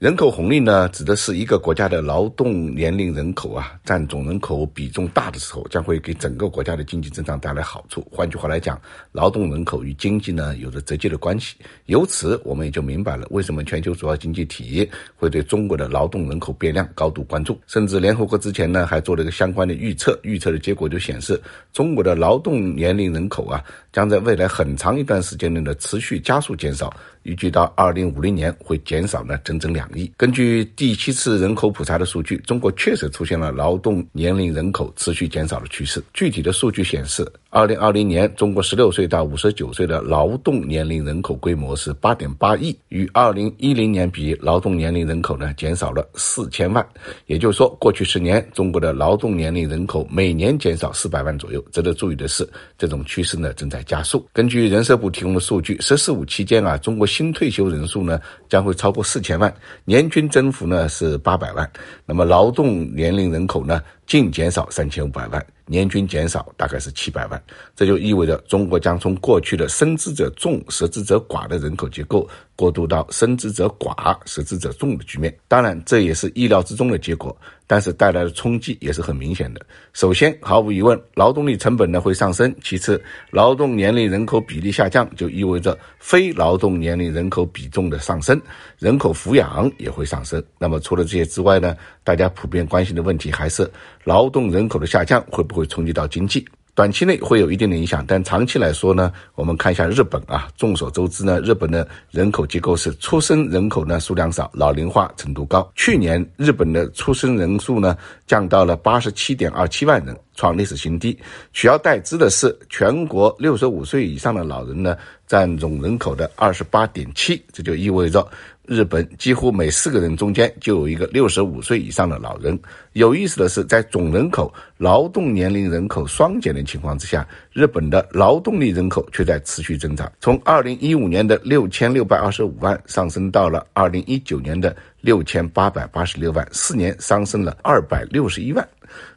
人口红利呢，指的是一个国家的劳动年龄人口啊占总人口比重大的时候，将会给整个国家的经济增长带来好处。换句话来讲，劳动人口与经济呢有着直接的关系。由此，我们也就明白了为什么全球主要经济体会对中国的劳动人口变量高度关注。甚至联合国之前呢还做了一个相关的预测，预测的结果就显示，中国的劳动年龄人口啊将在未来很长一段时间内的持续加速减少。预计到二零五零年会减少呢整整两根据第七次人口普查的数据，中国确实出现了劳动年龄人口持续减少的趋势。具体的数据显示，二零二零年中国十六岁到五十九岁的劳动年龄人口规模是八点八亿，与二零一零年比，劳动年龄人口呢减少了四千万。也就是说，过去十年中国的劳动年龄人口每年减少四百万左右。值得注意的是，这种趋势呢正在加速。根据人社部提供的数据，“十四五”期间啊，中国新退休人数呢将会超过四千万，年均增幅呢是八百万。那么劳动年龄人口呢净减少三千五百万，年均减少大概是七百万。这就意味着中国将从过去的生之者众、食之者寡的人口结构。过渡到生之者寡、食之者众的局面，当然这也是意料之中的结果，但是带来的冲击也是很明显的。首先，毫无疑问，劳动力成本呢会上升；其次，劳动年龄人口比例下降，就意味着非劳动年龄人口比重的上升，人口抚养也会上升。那么，除了这些之外呢，大家普遍关心的问题还是劳动人口的下降会不会冲击到经济？短期内会有一定的影响，但长期来说呢，我们看一下日本啊。众所周知呢，日本的人口结构是出生人口呢数量少，老龄化程度高。去年日本的出生人数呢降到了八十七点二七万人，创历史新低。取而代之的是，全国六十五岁以上的老人呢占总人口的二十八点七，这就意味着。日本几乎每四个人中间就有一个六十五岁以上的老人。有意思的是，在总人口、劳动年龄人口双减的情况之下，日本的劳动力人口却在持续增长，从二零一五年的六千六百二十五万上升到了二零一九年的六千八百八十六万，四年上升了二百六十一万。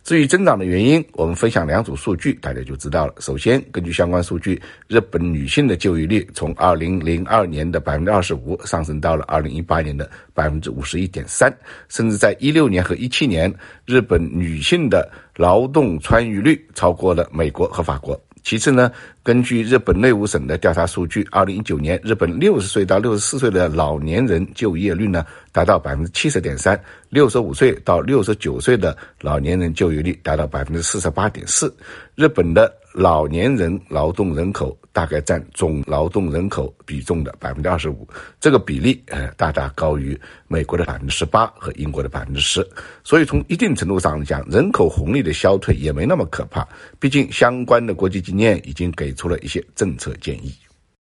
至于增长的原因，我们分享两组数据，大家就知道了。首先，根据相关数据，日本女性的就业率从二零零二年的百分之二十五上升到了二零一八年的百分之五十一点三，甚至在一六年和一七年，日本女性的劳动参与率超过了美国和法国。其次呢，根据日本内务省的调查数据，二零一九年日本六十岁到六十四岁的老年人就业率呢达到百分之七十点三，六十五岁到六十九岁的老年人就业率达到百分之四十八点四。日本的老年人劳动人口大概占总劳动人口比重的百分之二十五，这个比例呃大大高于美国的百分之十八和英国的百分之十，所以从一定程度上讲，人口红利的消退也没那么可怕。毕竟相关的国际经验已经给出了一些政策建议。